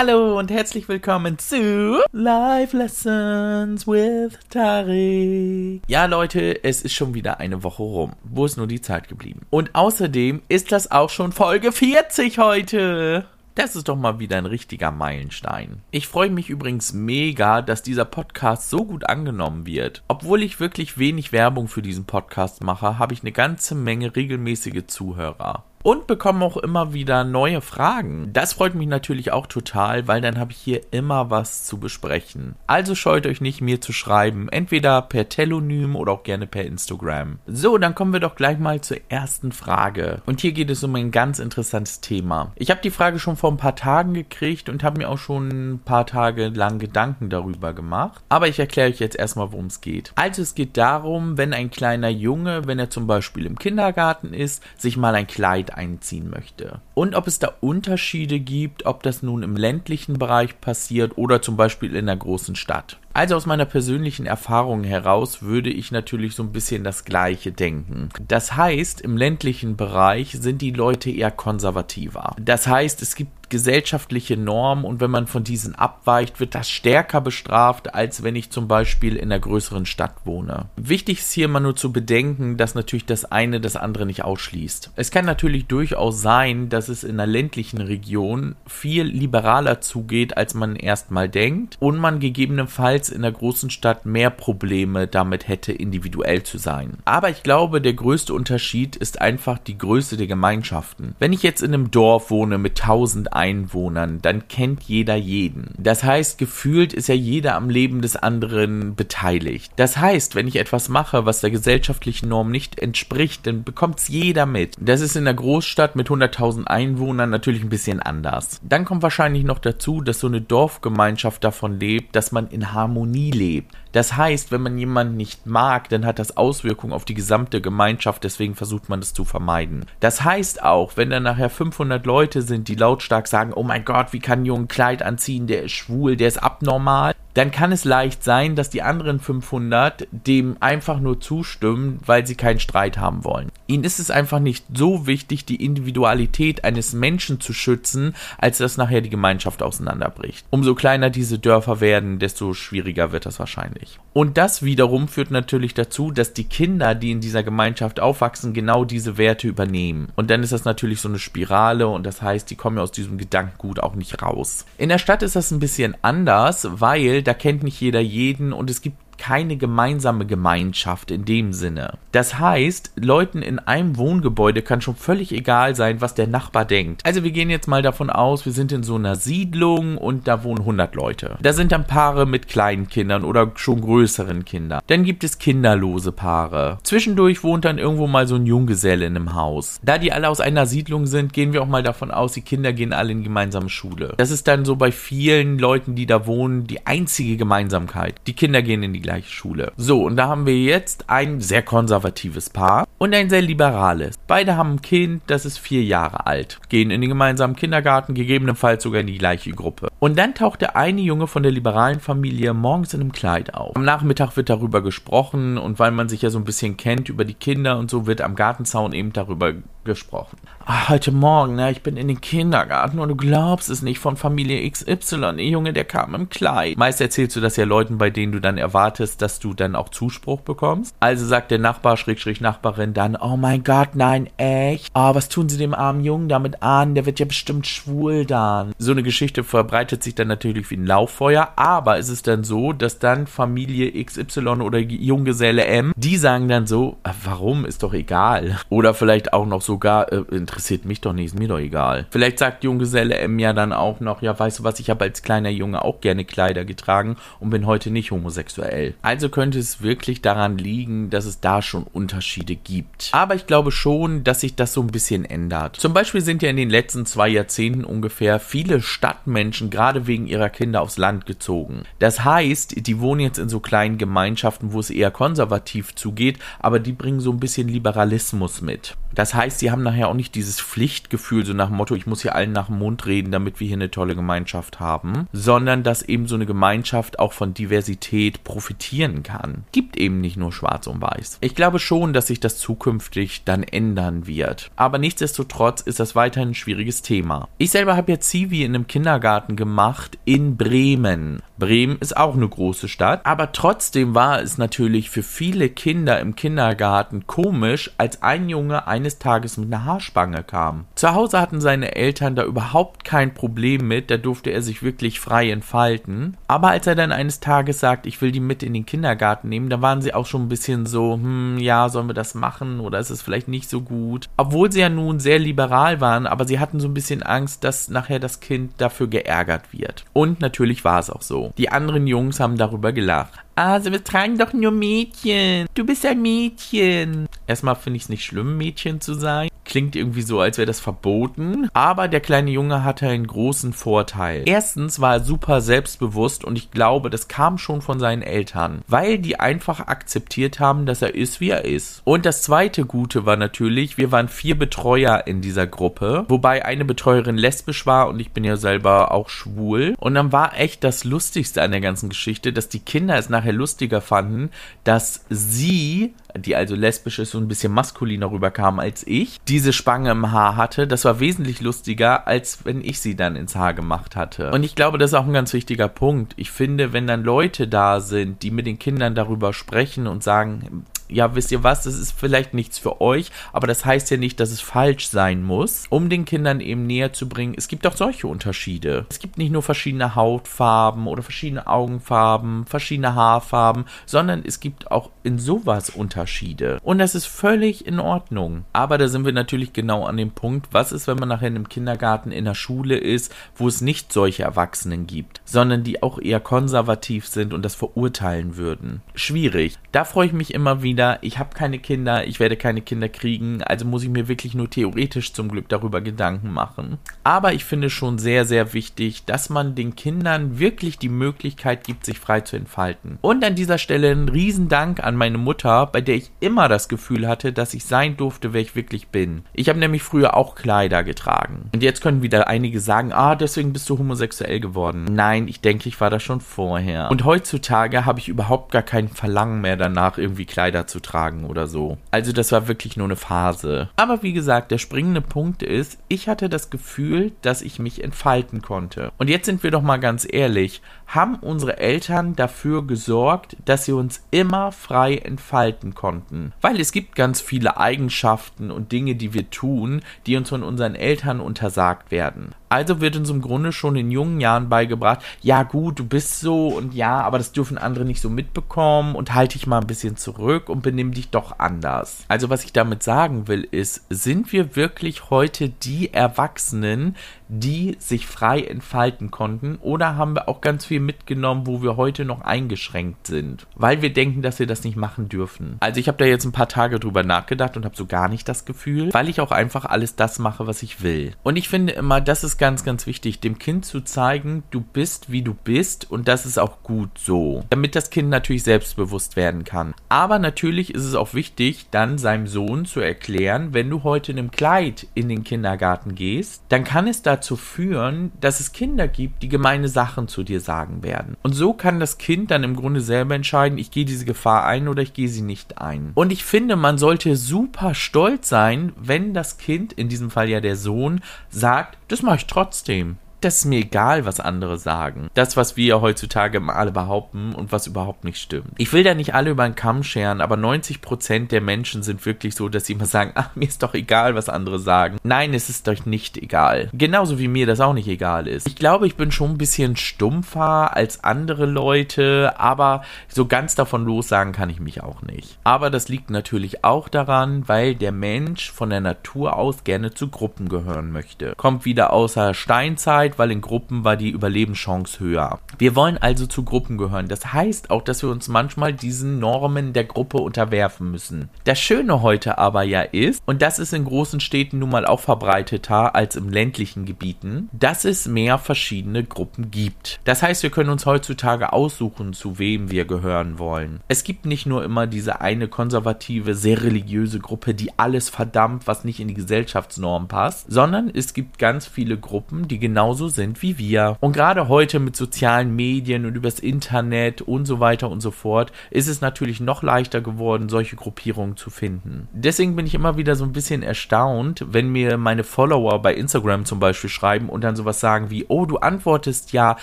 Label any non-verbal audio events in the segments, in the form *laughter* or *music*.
Hallo und herzlich willkommen zu Live Lessons with Tari. Ja, Leute, es ist schon wieder eine Woche rum. Wo ist nur die Zeit geblieben? Und außerdem ist das auch schon Folge 40 heute. Das ist doch mal wieder ein richtiger Meilenstein. Ich freue mich übrigens mega, dass dieser Podcast so gut angenommen wird. Obwohl ich wirklich wenig Werbung für diesen Podcast mache, habe ich eine ganze Menge regelmäßige Zuhörer und bekomme auch immer wieder neue Fragen. Das freut mich natürlich auch total, weil dann habe ich hier immer was zu besprechen. Also scheut euch nicht, mir zu schreiben, entweder per Telonym oder auch gerne per Instagram. So, dann kommen wir doch gleich mal zur ersten Frage. Und hier geht es um ein ganz interessantes Thema. Ich habe die Frage schon vor ein paar Tagen gekriegt und habe mir auch schon ein paar Tage lang Gedanken darüber gemacht. Aber ich erkläre euch jetzt erstmal, worum es geht. Also es geht darum, wenn ein kleiner Junge, wenn er zum Beispiel im Kindergarten ist, sich mal ein Kleid einziehen möchte. Und ob es da Unterschiede gibt, ob das nun im ländlichen Bereich passiert oder zum Beispiel in der großen Stadt. Also aus meiner persönlichen Erfahrung heraus würde ich natürlich so ein bisschen das Gleiche denken. Das heißt, im ländlichen Bereich sind die Leute eher konservativer. Das heißt, es gibt gesellschaftliche Normen und wenn man von diesen abweicht, wird das stärker bestraft, als wenn ich zum Beispiel in einer größeren Stadt wohne. Wichtig ist hier mal nur zu bedenken, dass natürlich das eine das andere nicht ausschließt. Es kann natürlich durchaus sein, dass es in einer ländlichen Region viel liberaler zugeht, als man erstmal denkt und man gegebenenfalls in der großen Stadt mehr Probleme damit hätte, individuell zu sein. Aber ich glaube, der größte Unterschied ist einfach die Größe der Gemeinschaften. Wenn ich jetzt in einem Dorf wohne mit 1000 Einwohnern, dann kennt jeder jeden. Das heißt, gefühlt ist ja jeder am Leben des anderen beteiligt. Das heißt, wenn ich etwas mache, was der gesellschaftlichen Norm nicht entspricht, dann bekommt es jeder mit. Das ist in der Großstadt mit 100.000 Einwohnern natürlich ein bisschen anders. Dann kommt wahrscheinlich noch dazu, dass so eine Dorfgemeinschaft davon lebt, dass man in Harmonie Harmonie lebt. Das heißt, wenn man jemanden nicht mag, dann hat das Auswirkungen auf die gesamte Gemeinschaft, deswegen versucht man es zu vermeiden. Das heißt auch, wenn dann nachher 500 Leute sind, die lautstark sagen, oh mein Gott, wie kann ein Junge ein Kleid anziehen, der ist schwul, der ist abnormal, dann kann es leicht sein, dass die anderen 500 dem einfach nur zustimmen, weil sie keinen Streit haben wollen. Ihnen ist es einfach nicht so wichtig, die Individualität eines Menschen zu schützen, als dass nachher die Gemeinschaft auseinanderbricht. Umso kleiner diese Dörfer werden, desto schwieriger wird das wahrscheinlich. Und das wiederum führt natürlich dazu, dass die Kinder, die in dieser Gemeinschaft aufwachsen, genau diese Werte übernehmen. Und dann ist das natürlich so eine Spirale und das heißt, die kommen ja aus diesem Gedankengut auch nicht raus. In der Stadt ist das ein bisschen anders, weil da kennt nicht jeder jeden und es gibt keine gemeinsame Gemeinschaft in dem Sinne. Das heißt, Leuten in einem Wohngebäude kann schon völlig egal sein, was der Nachbar denkt. Also wir gehen jetzt mal davon aus, wir sind in so einer Siedlung und da wohnen 100 Leute. Da sind dann Paare mit kleinen Kindern oder schon größeren Kindern. Dann gibt es kinderlose Paare. Zwischendurch wohnt dann irgendwo mal so ein Junggeselle in einem Haus. Da die alle aus einer Siedlung sind, gehen wir auch mal davon aus, die Kinder gehen alle in gemeinsame Schule. Das ist dann so bei vielen Leuten, die da wohnen, die einzige Gemeinsamkeit. Die Kinder gehen in die gleiche Schule. So, und da haben wir jetzt ein sehr konservatives Paar und ein sehr liberales. Beide haben ein Kind, das ist vier Jahre alt, gehen in den gemeinsamen Kindergarten, gegebenenfalls sogar in die gleiche Gruppe. Und dann taucht der eine Junge von der liberalen Familie morgens in einem Kleid auf. Am Nachmittag wird darüber gesprochen und weil man sich ja so ein bisschen kennt über die Kinder und so, wird am Gartenzaun eben darüber gesprochen. Ach, heute Morgen, ne, ich bin in den Kindergarten und du glaubst es nicht, von Familie XY, der Junge, der kam im Kleid. Meist erzählst du das ja Leuten, bei denen du dann erwartest, dass du dann auch Zuspruch bekommst. Also sagt der Nachbar, Schrägstrich Nachbarin dann, oh mein Gott, nein, echt? Oh, was tun sie dem armen Jungen damit an? Der wird ja bestimmt schwul dann. So eine Geschichte verbreitet sich dann natürlich wie ein Lauffeuer, aber ist es dann so, dass dann Familie XY oder Junggeselle M, die sagen dann so, ah, warum, ist doch egal. Oder vielleicht auch noch so sogar, äh, interessiert mich doch nicht, ist mir doch egal. Vielleicht sagt Junggeselle M ja dann auch noch, ja, weißt du was, ich habe als kleiner Junge auch gerne Kleider getragen und bin heute nicht homosexuell. Also könnte es wirklich daran liegen, dass es da schon Unterschiede gibt. Aber ich glaube schon, dass sich das so ein bisschen ändert. Zum Beispiel sind ja in den letzten zwei Jahrzehnten ungefähr viele Stadtmenschen gerade wegen ihrer Kinder aufs Land gezogen. Das heißt, die wohnen jetzt in so kleinen Gemeinschaften, wo es eher konservativ zugeht, aber die bringen so ein bisschen Liberalismus mit. Das heißt, sie haben nachher auch nicht dieses Pflichtgefühl, so nach dem Motto, ich muss hier allen nach dem Mund reden, damit wir hier eine tolle Gemeinschaft haben, sondern dass eben so eine Gemeinschaft auch von Diversität profitieren kann. Gibt eben nicht nur schwarz und weiß. Ich glaube schon, dass sich das zukünftig dann ändern wird. Aber nichtsdestotrotz ist das weiterhin ein schwieriges Thema. Ich selber habe jetzt Zivi in einem Kindergarten gemacht in Bremen. Bremen ist auch eine große Stadt, aber trotzdem war es natürlich für viele Kinder im Kindergarten komisch, als ein Junge eines Tages mit einer Haarspange kam. Zu Hause hatten seine Eltern da überhaupt kein Problem mit, da durfte er sich wirklich frei entfalten. Aber als er dann eines Tages sagt, ich will die mit in den Kindergarten nehmen, da waren sie auch schon ein bisschen so, hm, ja, sollen wir das machen oder ist es vielleicht nicht so gut? Obwohl sie ja nun sehr liberal waren, aber sie hatten so ein bisschen Angst, dass nachher das Kind dafür geärgert wird. Und natürlich war es auch so. Die anderen Jungs haben darüber gelacht. Also wir tragen doch nur Mädchen. Du bist ein Mädchen. Erstmal finde ich es nicht schlimm, Mädchen zu sein. Klingt irgendwie so, als wäre das verboten. Aber der kleine Junge hatte einen großen Vorteil. Erstens war er super selbstbewusst und ich glaube, das kam schon von seinen Eltern, weil die einfach akzeptiert haben, dass er ist, wie er ist. Und das zweite Gute war natürlich, wir waren vier Betreuer in dieser Gruppe, wobei eine Betreuerin lesbisch war und ich bin ja selber auch schwul. Und dann war echt das Lustigste an der ganzen Geschichte, dass die Kinder es nachher lustiger fanden, dass sie die also lesbisch ist und ein bisschen maskuliner rüberkam als ich, diese Spange im Haar hatte. Das war wesentlich lustiger, als wenn ich sie dann ins Haar gemacht hatte. Und ich glaube, das ist auch ein ganz wichtiger Punkt. Ich finde, wenn dann Leute da sind, die mit den Kindern darüber sprechen und sagen, ja, wisst ihr was, das ist vielleicht nichts für euch, aber das heißt ja nicht, dass es falsch sein muss, um den Kindern eben näher zu bringen. Es gibt auch solche Unterschiede. Es gibt nicht nur verschiedene Hautfarben oder verschiedene Augenfarben, verschiedene Haarfarben, sondern es gibt auch in sowas Unterschiede. Und das ist völlig in Ordnung. Aber da sind wir natürlich genau an dem Punkt, was ist, wenn man nachher in einem Kindergarten in der Schule ist, wo es nicht solche Erwachsenen gibt, sondern die auch eher konservativ sind und das verurteilen würden. Schwierig. Da freue ich mich immer wieder Kinder, ich habe keine Kinder, ich werde keine Kinder kriegen, also muss ich mir wirklich nur theoretisch zum Glück darüber Gedanken machen. Aber ich finde schon sehr, sehr wichtig, dass man den Kindern wirklich die Möglichkeit gibt, sich frei zu entfalten. Und an dieser Stelle ein Riesendank an meine Mutter, bei der ich immer das Gefühl hatte, dass ich sein durfte, wer ich wirklich bin. Ich habe nämlich früher auch Kleider getragen. Und jetzt können wieder einige sagen, ah, deswegen bist du homosexuell geworden. Nein, ich denke, ich war das schon vorher. Und heutzutage habe ich überhaupt gar kein Verlangen mehr danach, irgendwie Kleider zu tragen oder so. Also das war wirklich nur eine Phase. Aber wie gesagt, der springende Punkt ist, ich hatte das Gefühl, dass ich mich entfalten konnte. Und jetzt sind wir doch mal ganz ehrlich, haben unsere Eltern dafür gesorgt, dass sie uns immer frei entfalten konnten. Weil es gibt ganz viele Eigenschaften und Dinge, die wir tun, die uns von unseren Eltern untersagt werden. Also wird uns im Grunde schon in jungen Jahren beigebracht, ja gut, du bist so und ja, aber das dürfen andere nicht so mitbekommen und halte dich mal ein bisschen zurück und benimm dich doch anders. Also was ich damit sagen will ist, sind wir wirklich heute die Erwachsenen, die sich frei entfalten konnten oder haben wir auch ganz viel mitgenommen, wo wir heute noch eingeschränkt sind, weil wir denken, dass wir das nicht machen dürfen. Also ich habe da jetzt ein paar Tage drüber nachgedacht und habe so gar nicht das Gefühl, weil ich auch einfach alles das mache, was ich will. Und ich finde immer, das ist ganz, ganz wichtig, dem Kind zu zeigen, du bist, wie du bist und das ist auch gut so, damit das Kind natürlich selbstbewusst werden kann. Aber natürlich ist es auch wichtig, dann seinem Sohn zu erklären, wenn du heute in einem Kleid in den Kindergarten gehst, dann kann es dazu führen, dass es Kinder gibt, die gemeine Sachen zu dir sagen werden. Und so kann das Kind dann im Grunde selber entscheiden, ich gehe diese Gefahr ein oder ich gehe sie nicht ein. Und ich finde, man sollte super stolz sein, wenn das Kind, in diesem Fall ja der Sohn, sagt, das mache ich trotzdem das ist mir egal, was andere sagen. Das, was wir heutzutage alle behaupten und was überhaupt nicht stimmt. Ich will da nicht alle über einen Kamm scheren, aber 90% der Menschen sind wirklich so, dass sie immer sagen, ach, mir ist doch egal, was andere sagen. Nein, es ist euch nicht egal. Genauso wie mir das auch nicht egal ist. Ich glaube, ich bin schon ein bisschen stumpfer als andere Leute, aber so ganz davon lossagen kann ich mich auch nicht. Aber das liegt natürlich auch daran, weil der Mensch von der Natur aus gerne zu Gruppen gehören möchte. Kommt wieder außer Steinzeit Sicherheit, weil in Gruppen war die Überlebenschance höher. Wir wollen also zu Gruppen gehören. Das heißt auch, dass wir uns manchmal diesen Normen der Gruppe unterwerfen müssen. Das Schöne heute aber ja ist, und das ist in großen Städten nun mal auch verbreiteter als im ländlichen Gebieten, dass es mehr verschiedene Gruppen gibt. Das heißt, wir können uns heutzutage aussuchen, zu wem wir gehören wollen. Es gibt nicht nur immer diese eine konservative, sehr religiöse Gruppe, die alles verdammt, was nicht in die Gesellschaftsnorm passt, sondern es gibt ganz viele Gruppen, die genauso sind wie wir. Und gerade heute mit sozialen Medien und übers Internet und so weiter und so fort ist es natürlich noch leichter geworden, solche Gruppierungen zu finden. Deswegen bin ich immer wieder so ein bisschen erstaunt, wenn mir meine Follower bei Instagram zum Beispiel schreiben und dann sowas sagen wie, oh, du antwortest ja,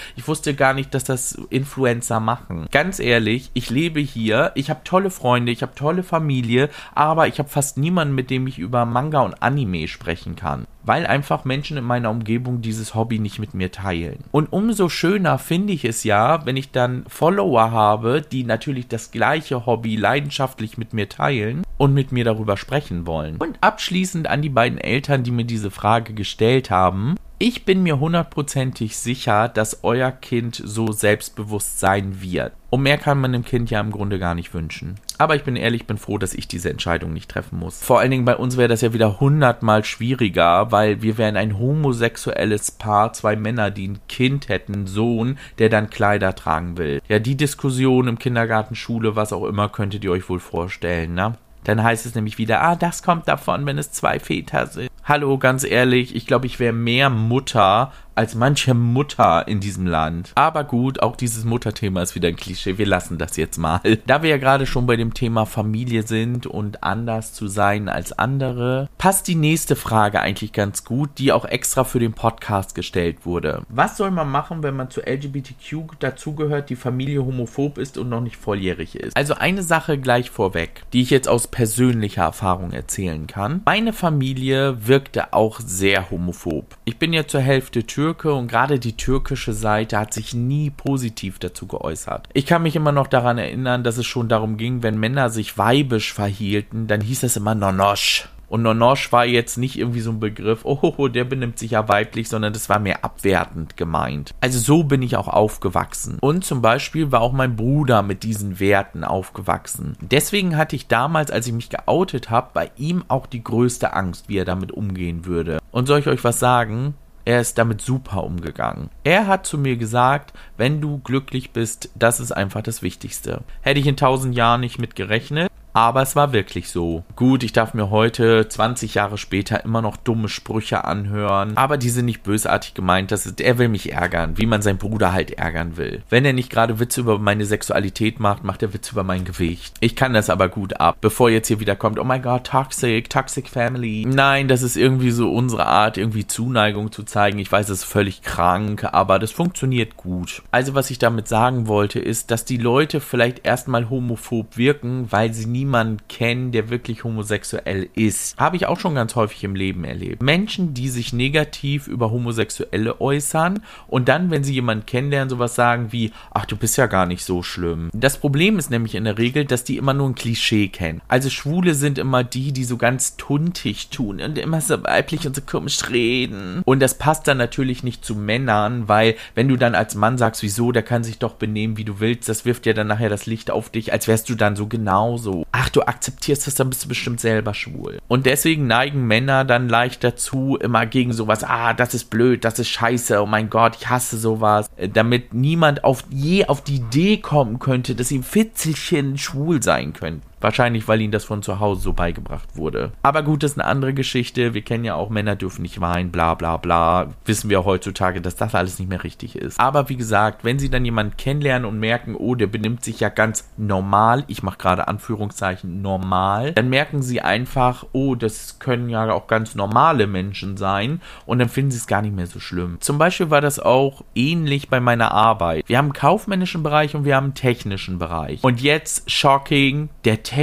ich wusste gar nicht, dass das Influencer machen. Ganz ehrlich, ich lebe hier, ich habe tolle Freunde, ich habe tolle Familie, aber ich habe fast niemanden, mit dem ich über Manga und Anime sprechen kann weil einfach Menschen in meiner Umgebung dieses Hobby nicht mit mir teilen. Und umso schöner finde ich es ja, wenn ich dann Follower habe, die natürlich das gleiche Hobby leidenschaftlich mit mir teilen und mit mir darüber sprechen wollen. Und abschließend an die beiden Eltern, die mir diese Frage gestellt haben. Ich bin mir hundertprozentig sicher, dass euer Kind so selbstbewusst sein wird. Und mehr kann man dem Kind ja im Grunde gar nicht wünschen. Aber ich bin ehrlich, bin froh, dass ich diese Entscheidung nicht treffen muss. Vor allen Dingen bei uns wäre das ja wieder hundertmal schwieriger, weil wir wären ein homosexuelles Paar, zwei Männer, die ein Kind hätten, Sohn, der dann Kleider tragen will. Ja, die Diskussion im Kindergarten, Schule, was auch immer, könntet ihr euch wohl vorstellen, ne? Dann heißt es nämlich wieder, ah, das kommt davon, wenn es zwei Väter sind. Hallo, ganz ehrlich, ich glaube, ich wäre mehr Mutter als manche Mutter in diesem Land. Aber gut, auch dieses Mutterthema ist wieder ein Klischee. Wir lassen das jetzt mal. *laughs* Da wir ja gerade schon bei dem Thema Familie sind und anders zu sein als andere, passt die nächste Frage eigentlich ganz gut, die auch extra für den Podcast gestellt wurde. Was soll man machen, wenn man zu LGBTQ dazugehört, die Familie homophob ist und noch nicht volljährig ist? Also eine Sache gleich vorweg, die ich jetzt aus persönlicher Erfahrung erzählen kann. Meine Familie wirkte auch sehr homophob. Ich bin ja zur Hälfte Tür Türke und gerade die türkische Seite hat sich nie positiv dazu geäußert. Ich kann mich immer noch daran erinnern, dass es schon darum ging, wenn Männer sich weibisch verhielten, dann hieß es immer Nonosch. Und Nonosch war jetzt nicht irgendwie so ein Begriff, oh, der benimmt sich ja weiblich, sondern das war mehr abwertend gemeint. Also so bin ich auch aufgewachsen. Und zum Beispiel war auch mein Bruder mit diesen Werten aufgewachsen. Deswegen hatte ich damals, als ich mich geoutet habe, bei ihm auch die größte Angst, wie er damit umgehen würde. Und soll ich euch was sagen? Er ist damit super umgegangen. Er hat zu mir gesagt, wenn du glücklich bist, das ist einfach das Wichtigste. Hätte ich in tausend Jahren nicht mit gerechnet. Aber es war wirklich so. Gut, ich darf mir heute, 20 Jahre später, immer noch dumme Sprüche anhören. Aber die sind nicht bösartig gemeint. Das ist, er will mich ärgern, wie man seinen Bruder halt ärgern will. Wenn er nicht gerade Witze über meine Sexualität macht, macht er Witze über mein Gewicht. Ich kann das aber gut ab. Bevor jetzt hier wieder kommt, oh my god, toxic, toxic family. Nein, das ist irgendwie so unsere Art, irgendwie Zuneigung zu zeigen. Ich weiß, es ist völlig krank, aber das funktioniert gut. Also, was ich damit sagen wollte, ist, dass die Leute vielleicht erstmal homophob wirken, weil sie nie niemanden kennen, der wirklich homosexuell ist. Habe ich auch schon ganz häufig im Leben erlebt. Menschen, die sich negativ über Homosexuelle äußern und dann, wenn sie jemanden kennenlernen, sowas sagen wie, ach, du bist ja gar nicht so schlimm. Das Problem ist nämlich in der Regel, dass die immer nur ein Klischee kennen. Also Schwule sind immer die, die so ganz tuntig tun und immer so weiblich und so komisch reden. Und das passt dann natürlich nicht zu Männern, weil wenn du dann als Mann sagst, wieso, der kann sich doch benehmen, wie du willst, das wirft ja dann nachher das Licht auf dich, als wärst du dann so genauso ach, du akzeptierst das, dann bist du bestimmt selber schwul. Und deswegen neigen Männer dann leicht dazu, immer gegen sowas, ah, das ist blöd, das ist scheiße, oh mein Gott, ich hasse sowas. Äh, damit niemand auf, je auf die Idee kommen könnte, dass sie ein Fitzelchen schwul sein könnten. Wahrscheinlich, weil ihnen das von zu Hause so beigebracht wurde. Aber gut, das ist eine andere Geschichte. Wir kennen ja auch, Männer dürfen nicht weinen, bla bla bla. Wissen wir heutzutage, dass das alles nicht mehr richtig ist. Aber wie gesagt, wenn sie dann jemanden kennenlernen und merken, oh, der benimmt sich ja ganz normal, ich mache gerade Anführungszeichen normal, dann merken sie einfach, oh, das können ja auch ganz normale Menschen sein und dann finden sie es gar nicht mehr so schlimm. Zum Beispiel war das auch ähnlich bei meiner Arbeit. Wir haben einen kaufmännischen Bereich und wir haben einen technischen Bereich. Und jetzt, shocking, der technische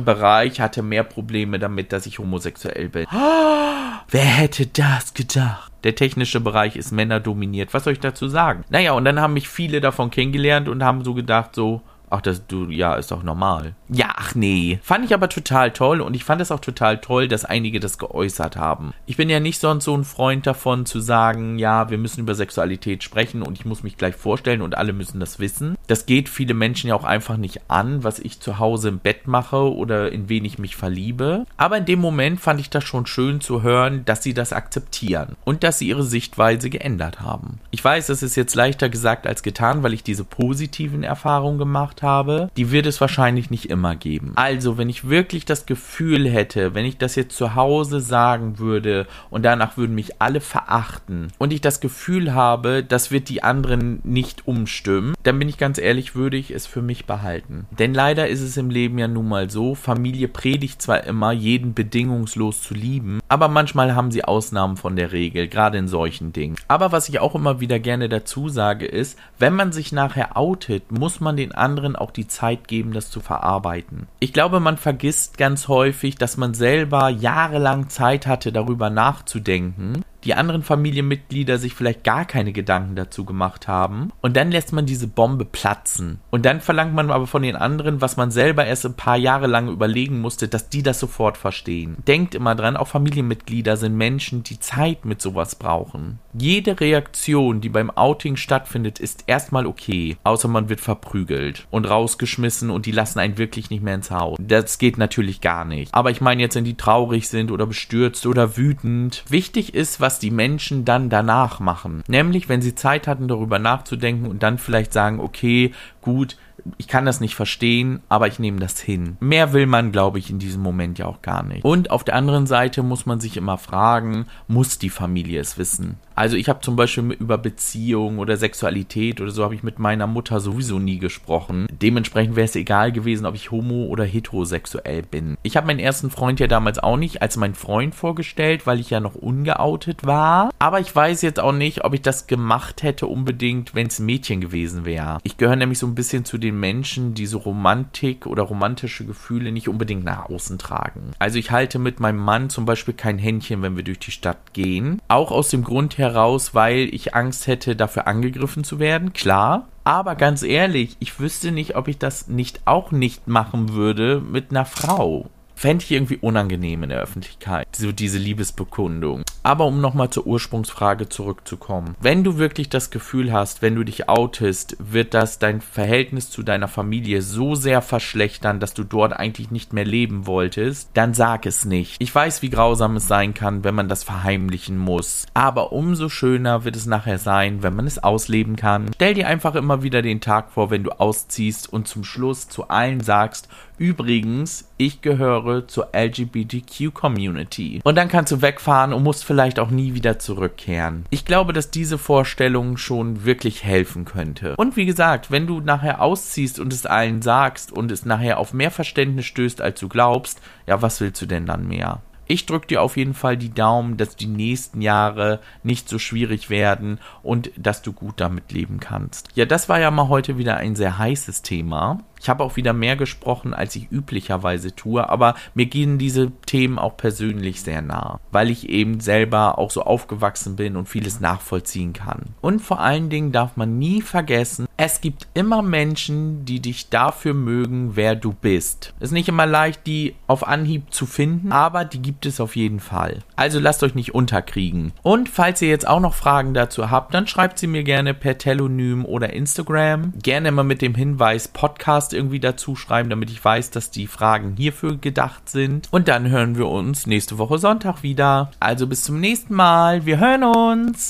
Bereich hatte mehr Probleme damit, dass ich homosexuell bin. Oh, *gasps* wer hätte das gedacht? Der technische Bereich ist männerdominiert. Was soll ich dazu sagen? Naja, und dann haben mich viele davon kennengelernt und haben so gedacht, so, ach, das, du, ja, ist doch normal. Ja, ach nee. Fand ich aber total toll und ich fand es auch total toll, dass einige das geäußert haben. Ich bin ja nicht sonst so ein Freund davon zu sagen, ja, wir müssen über Sexualität sprechen und ich muss mich gleich vorstellen und alle müssen das wissen. Das geht viele Menschen ja auch einfach nicht an, was ich zu Hause im Bett mache oder in wen ich mich verliebe. Aber in dem Moment fand ich das schon schön zu hören, dass sie das akzeptieren und dass sie ihre Sichtweise geändert haben. Ich weiß, das ist jetzt leichter gesagt als getan, weil ich diese positiven Erfahrungen gemacht habe. Die wird es wahrscheinlich nicht immer geben. Also, wenn ich wirklich das Gefühl hätte, wenn ich das jetzt zu Hause sagen würde und danach würden mich alle verachten und ich das Gefühl habe, das wird die anderen nicht umstimmen, dann bin ich ganz ehrlich, würde ich es für mich behalten. Denn leider ist es im Leben ja nun mal so, Familie predigt zwar immer, jeden bedingungslos zu lieben, aber manchmal haben sie Ausnahmen von der Regel, gerade in solchen Dingen. Aber was ich auch immer wieder gerne dazu sage, ist, wenn man sich nachher outet, muss man den anderen auch die Zeit geben, das zu verarbeiten. Ich glaube, man vergisst ganz häufig, dass man selber jahrelang Zeit hatte, darüber nachzudenken die anderen Familienmitglieder sich vielleicht gar keine Gedanken dazu gemacht haben. Und dann lässt man diese Bombe platzen. Und dann verlangt man aber von den anderen, was man selber erst ein paar Jahre lang überlegen musste, dass die das sofort verstehen. Denkt immer dran, auch Familienmitglieder sind Menschen, die Zeit mit sowas brauchen. Jede Reaktion, die beim Outing stattfindet, ist erstmal okay. Außer man wird verprügelt und rausgeschmissen und die lassen einen wirklich nicht mehr ins Haus. Das geht natürlich gar nicht. Aber ich meine jetzt, wenn die traurig sind oder bestürzt oder wütend. Wichtig ist, was was die Menschen dann danach machen. Nämlich, wenn sie Zeit hatten, darüber nachzudenken und dann vielleicht sagen, okay, gut, ich kann das nicht verstehen, aber ich nehme das hin. Mehr will man, glaube ich, in diesem Moment ja auch gar nicht. Und auf der anderen Seite muss man sich immer fragen, muss die Familie es wissen? Also ich habe zum Beispiel über Beziehungen oder Sexualität oder so habe ich mit meiner Mutter sowieso nie gesprochen. Dementsprechend wäre es egal gewesen, ob ich homo oder heterosexuell bin. Ich habe meinen ersten Freund ja damals auch nicht als mein Freund vorgestellt, weil ich ja noch ungeoutet war. Aber ich weiß jetzt auch nicht, ob ich das gemacht hätte unbedingt, wenn es ein Mädchen gewesen wäre. Ich gehöre nämlich so ein bisschen zu den Menschen, die so Romantik oder romantische Gefühle nicht unbedingt nach außen tragen. Also ich halte mit meinem Mann zum Beispiel kein Händchen, wenn wir durch die Stadt gehen. Auch aus dem Grund heraus, weil ich Angst hätte, dafür angegriffen zu werden. Klar. Aber ganz ehrlich, ich wüsste nicht, ob ich das nicht auch nicht machen würde mit einer Frau fände ich irgendwie unangenehm in der Öffentlichkeit, so diese Liebesbekundung. Aber um nochmal zur Ursprungsfrage zurückzukommen. Wenn du wirklich das Gefühl hast, wenn du dich outest, wird das dein Verhältnis zu deiner Familie so sehr verschlechtern, dass du dort eigentlich nicht mehr leben wolltest, dann sag es nicht. Ich weiß, wie grausam es sein kann, wenn man das verheimlichen muss. Aber umso schöner wird es nachher sein, wenn man es ausleben kann. Stell dir einfach immer wieder den Tag vor, wenn du ausziehst und zum Schluss zu allen sagst, übrigens, ich gehöre zur LGBTQ-Community. Und dann kannst du wegfahren und musst vielleicht auch nie wieder zurückkehren. Ich glaube, dass diese Vorstellung schon wirklich helfen könnte. Und wie gesagt, wenn du nachher ausziehst und es allen sagst und es nachher auf mehr Verständnis stößt, als du glaubst, ja, was willst du denn dann mehr? Ich drücke dir auf jeden Fall die Daumen, dass die nächsten Jahre nicht so schwierig werden und dass du gut damit leben kannst. Ja, das war ja mal heute wieder ein sehr heißes Thema. Ich habe auch wieder mehr gesprochen, als ich üblicherweise tue, aber mir gehen diese Themen auch persönlich sehr nah, weil ich eben selber auch so aufgewachsen bin und vieles nachvollziehen kann. Und vor allen Dingen darf man nie vergessen, es gibt immer Menschen, die dich dafür mögen, wer du bist. Ist nicht immer leicht, die auf Anhieb zu finden, aber die gibt es auf jeden Fall. Also lasst euch nicht unterkriegen. Und falls ihr jetzt auch noch Fragen dazu habt, dann schreibt sie mir gerne per Telonym oder Instagram. Gerne immer mit dem Hinweis Podcast irgendwie dazu schreiben, damit ich weiß, dass die Fragen hierfür gedacht sind. Und dann hören wir uns nächste Woche Sonntag wieder. Also bis zum nächsten Mal. Wir hören uns.